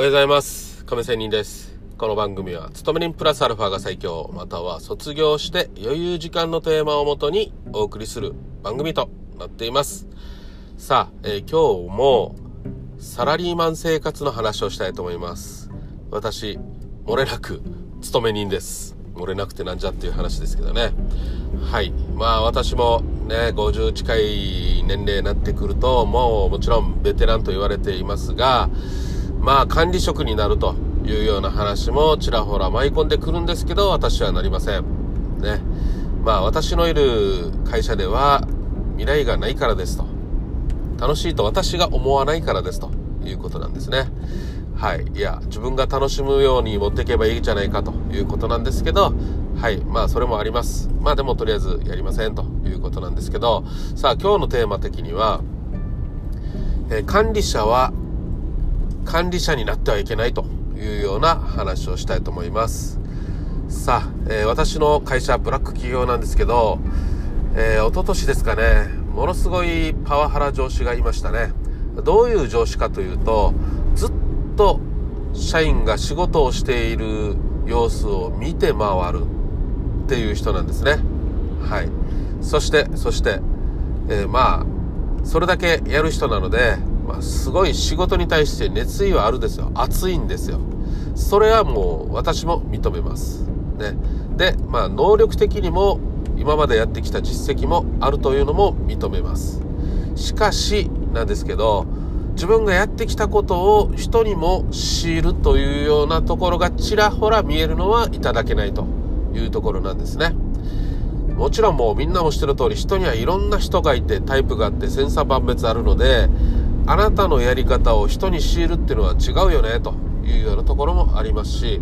おはようございます。亀仙人です。この番組は、勤め人プラスアルファが最強、または卒業して余裕時間のテーマをもとにお送りする番組となっています。さあ、えー今日もサラリーマン生活の話をしたいと思います。私、漏れなく勤め人です。漏れなくてなんじゃっていう話ですけどね。はい。まあ私もね、50近い年齢になってくると、もうもちろんベテランと言われていますが、まあ管理職になるというような話もちらほら舞い込んでくるんですけど、私はなりません。ね。まあ私のいる会社では未来がないからですと。楽しいと私が思わないからですということなんですね。はい。いや、自分が楽しむように持っていけばいいじゃないかということなんですけど、はい。まあ、それもあります。まあ、でもとりあえずやりませんということなんですけど、さあ、今日のテーマ的には、え管理者は管理者になってはいけないというような話をしたいと思います。さあ、えー私の会社、ブラック企業なんですけど、えー、一昨年ですかね、ものすごいパワハラ上司がいましたね。どういう上司かというと、ずっと社員が仕事をしている様子を見て回るっていう人なんですね。はい。そして、そして、えーまあ、それだけやる人なので、まあ、すごい仕事に対して熱意はあるんですよ。熱いんですよ。それはもう私も認めます。ね。で、まあ、能力的にも今までやってきた実績もあるというのも認めます。しかし、なんですけど、自分がやってきたことを人にも強いるというようなところがちらほら見えるのはいただけないというところなんですね。もちろんもうみんなも知ってる通り人にはいろんな人がいてタイプがあって千差万別あるのであなたのやり方を人に強いるっていうのは違うよねというようなところもありますし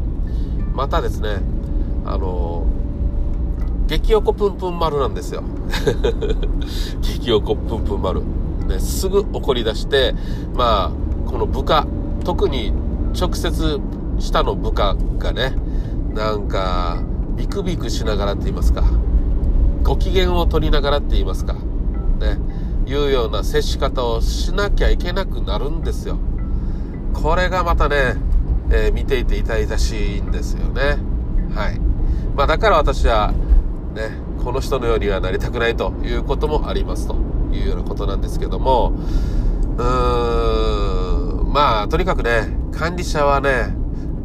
またですねあの激おこぷんぷん丸なんですよ。激おこぷんぷん丸、ね、すぐ怒り出してまあこの部下特に直接下の部下がねなんかビクビクしながらって言いますかご機嫌を取りながらって言いますかね。いうような接し方をしなきゃいけなくなるんですよ。これがまたね、えー見ていて痛々しいんですよね。はい。まあだから私はねこの人のようにはなりたくないということもありますと。いうようなことなんですけども。うーんまあとにかくね管理者はね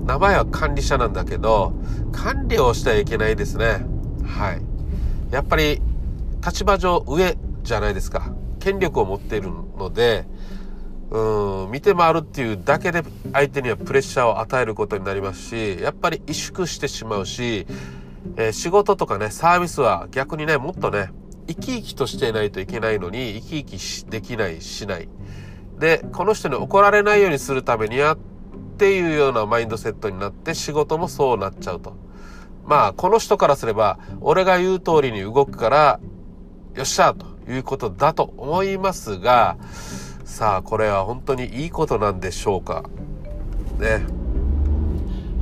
名前は管理者なんだけど管理をしてはいけないですね。はい。やっぱり立場上上じゃないですか。権力を持っているのでうん見て回るっていうだけで相手にはプレッシャーを与えることになりますしやっぱり萎縮してしまうし、えー仕事とかねサービスは逆にねもっとね生き生きとしていないといけないのに生き生きできないしない。でこの人に怒られないようにするためにはっていうようなマインドセットになって仕事もそうなっちゃうと。まあこの人からすれば俺が言う通りに動くからよっしゃと。いうことだと思いますがさあこれは本当にいいことなんでしょうか。ね。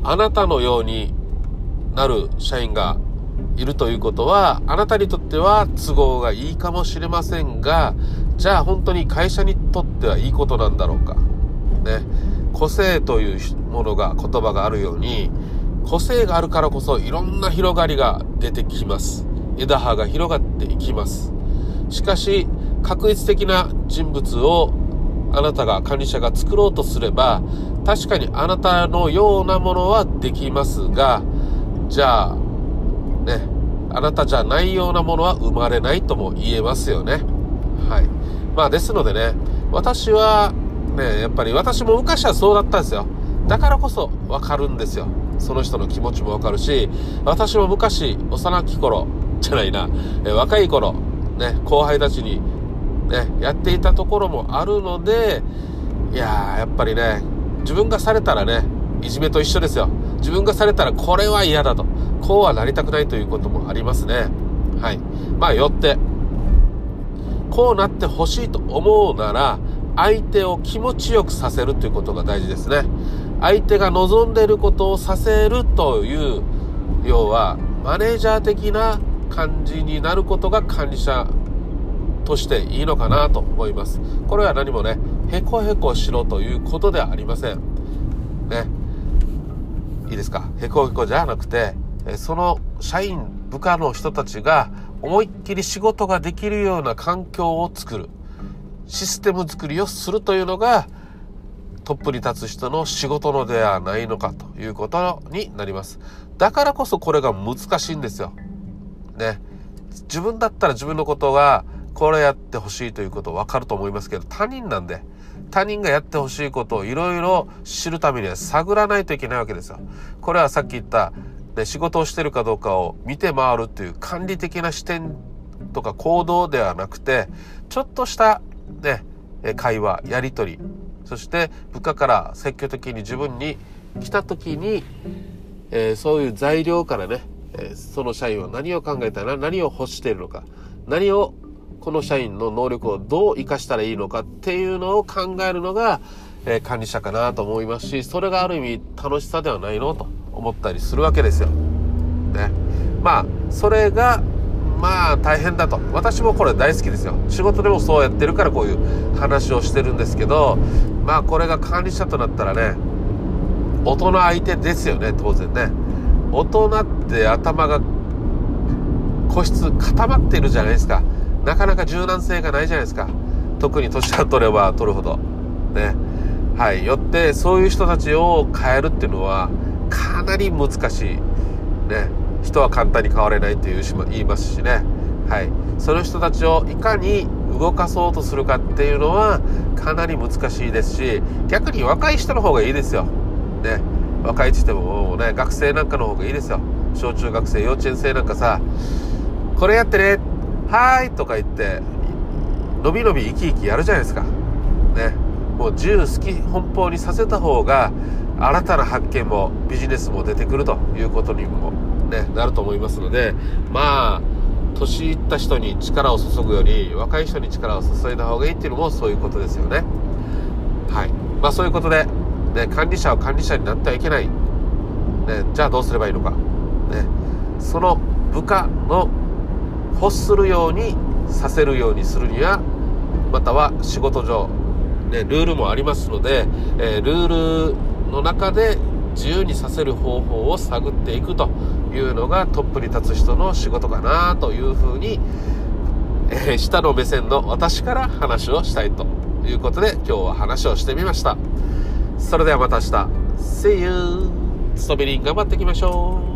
あなたのようになる社員がいるということはあなたにとっては都合がいいかもしれませんがじゃあ本当に会社にとってはいいことなんだろうか。ね。個性というものが言葉があるように個性があるからこそいろんな広がりが出てきます。枝葉が広がっていきます。しかし確率的な人物をあなたが管理者が作ろうとすれば確かにあなたのようなものはできますがじゃあねあなたじゃないようなものは生まれないとも言えますよね。はい。まあですのでね私はねやっぱり私も昔はそうだったんですよ。だからこそわかるんですよ。その人の気持ちもわかるし私も昔幼き頃じゃないなえ若い頃ね後輩たちにねやっていたところもあるのでいややっぱりね自分がされたらねいじめと一緒ですよ。自分がされたらこれは嫌だと。こうはなりたくないということもありますね。はい。まあよってこうなってほしいと思うなら相手を気持ちよくさせるということが大事ですね。相手が望んでいることをさせるという要はマネージャー的な感じになることが管理者としていいのかなと思いますこれは何もねへこへこしろということではありませんね。いいですか？へこへこじゃなくて、その社員、部下の人たちが思いっきり仕事ができるような環境を作る。システム作りをするというのが、トップに立つ人の仕事のではないのかということになります。だからこそこれが難しいんですよ。ね。自分だったら自分のことがこれやってほしいということ分かると思いますけど、他人なんで、他人がやってほしいことをいろいろ知るためには探らないといけないわけですよ。これはさっき言った、ね、仕事をしてるかどうかを見て回るっていう管理的な視点とか行動ではなくて、ちょっとしたね、会話、やりとり、そして部下から積極的に自分に来た時に、えー、そういう材料からね、え、その社員は何を考えたら何を欲しているのか、何をこの社員の能力をどう活かしたらいいのかっていうのを考えるのが、え、管理者かなと思いますし、それがある意味楽しさではないのと思ったりするわけですよ。ね。まあ、それがまあ大変だと私もこれ大好きですよ仕事でもそうやってるからこういう話をしてるんですけどまあこれが管理者となったらね大人相手ですよね当然ね大人って頭が個室固まってるじゃないですか。なかなか柔軟性がないじゃないですか。特に年が取れば取るほど。ね。はい。よってそういう人たちを変えるっていうのはかなり難しい。ね。人は簡単に変われないという言いますしね、はい、その人たちをいかに動かそうとするかっていうのはかなり難しいですし逆に若い人の方がいいですよ、ね、若いって言ってももうね学生なんかの方がいいですよ小中学生幼稚園生なんかさこれやってねはいとか言ってのびのび生き生きやるじゃないですかねもう自由好き奔放にさせた方が新たな発見もビジネスも出てくるということにもね、なると思いますので、まあ、年いった人に力を注ぐより、若い人に力を注いだ方がいいっていうのもそういうことですよね。はい。まあそういうことで、ね、管理者は管理者になってはいけない。ね、じゃあどうすればいいのか。ね、その部下の欲するようにさせるようにするには、または仕事上、ね、ルールもありますので、えー、ルールの中で自由にさせる方法を探っていくというのがトップに立つ人の仕事かなというふうに、えー、下の目線の私から話をしたいということで今日は話をしてみました。それではまた明日。See you! 勤めに頑張っていきましょう